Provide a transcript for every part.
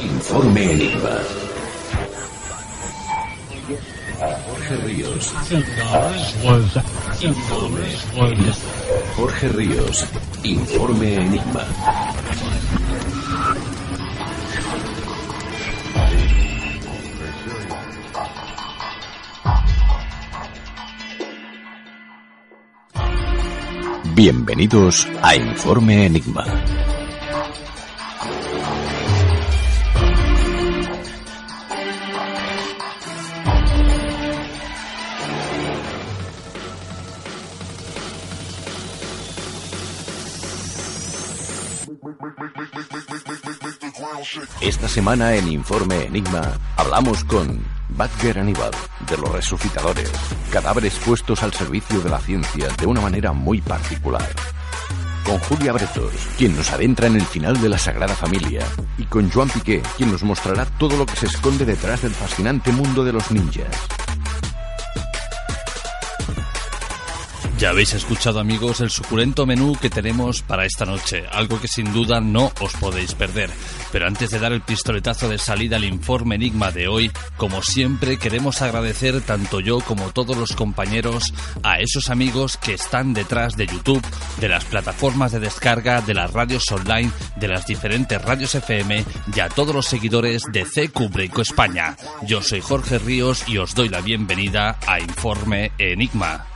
Informe Enigma. Jorge Ríos. Jorge Ríos. Informe Enigma. Bienvenidos a Informe Enigma. Esta semana en Informe Enigma hablamos con Badger Aníbal, de los resucitadores, cadáveres puestos al servicio de la ciencia de una manera muy particular. Con Julia Bretos, quien nos adentra en el final de la Sagrada Familia, y con Joan Piqué, quien nos mostrará todo lo que se esconde detrás del fascinante mundo de los ninjas. Ya habéis escuchado amigos el suculento menú que tenemos para esta noche, algo que sin duda no os podéis perder. Pero antes de dar el pistoletazo de salida al informe Enigma de hoy, como siempre queremos agradecer tanto yo como todos los compañeros a esos amigos que están detrás de YouTube, de las plataformas de descarga, de las radios online, de las diferentes radios FM y a todos los seguidores de CQ Breako España. Yo soy Jorge Ríos y os doy la bienvenida a Informe Enigma.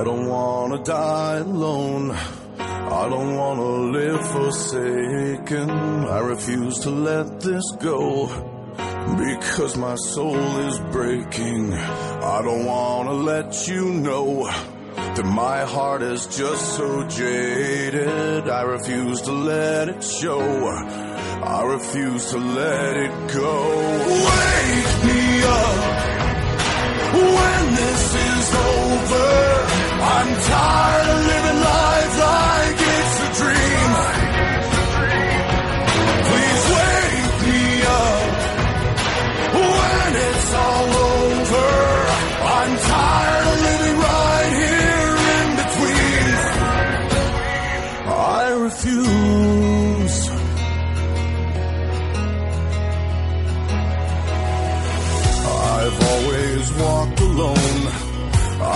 I don't wanna die alone. I don't wanna live forsaken. I refuse to let this go. Because my soul is breaking. I don't wanna let you know that my heart is just so jaded. I refuse to let it show. I refuse to let it go. Wake me up when this is over. I'm tired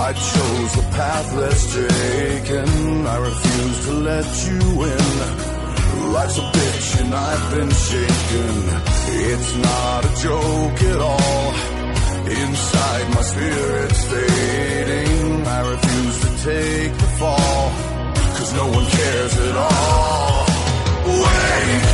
I chose the path less taken. I refuse to let you in. Life's a bitch and I've been shaken. It's not a joke at all. Inside my spirit's fading. I refuse to take the fall. Cause no one cares at all. Wake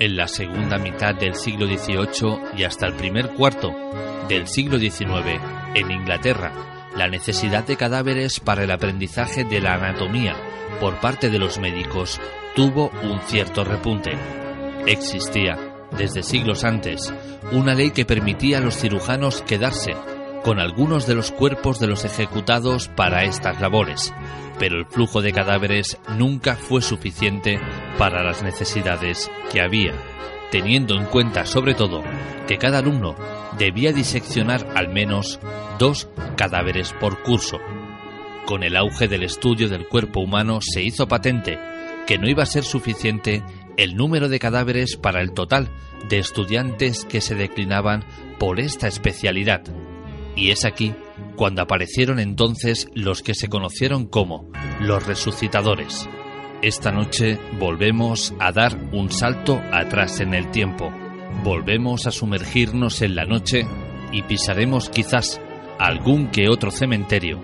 En la segunda mitad del siglo XVIII y hasta el primer cuarto del siglo XIX, en Inglaterra, la necesidad de cadáveres para el aprendizaje de la anatomía por parte de los médicos tuvo un cierto repunte. Existía, desde siglos antes, una ley que permitía a los cirujanos quedarse con algunos de los cuerpos de los ejecutados para estas labores, pero el flujo de cadáveres nunca fue suficiente para las necesidades que había, teniendo en cuenta sobre todo que cada alumno debía diseccionar al menos dos cadáveres por curso. Con el auge del estudio del cuerpo humano se hizo patente que no iba a ser suficiente el número de cadáveres para el total de estudiantes que se declinaban por esta especialidad. Y es aquí cuando aparecieron entonces los que se conocieron como los resucitadores. Esta noche volvemos a dar un salto atrás en el tiempo. Volvemos a sumergirnos en la noche y pisaremos quizás algún que otro cementerio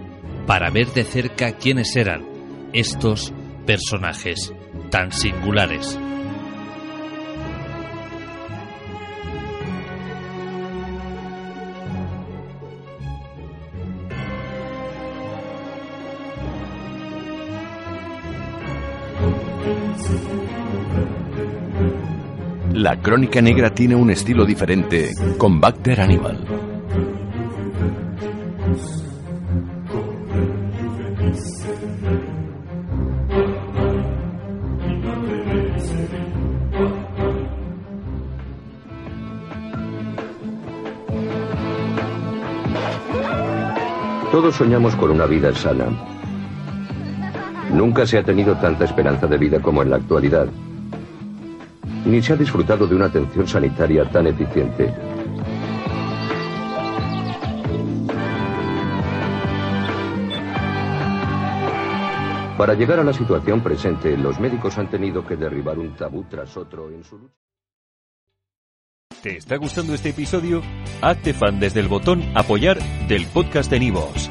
para ver de cerca quiénes eran estos personajes tan singulares. La crónica negra tiene un estilo diferente con Bacter Animal. Todos soñamos con una vida sana. Nunca se ha tenido tanta esperanza de vida como en la actualidad, ni se ha disfrutado de una atención sanitaria tan eficiente. Para llegar a la situación presente, los médicos han tenido que derribar un tabú tras otro en su lucha. ¿Te está gustando este episodio? Hazte fan desde el botón Apoyar del podcast de Nivos.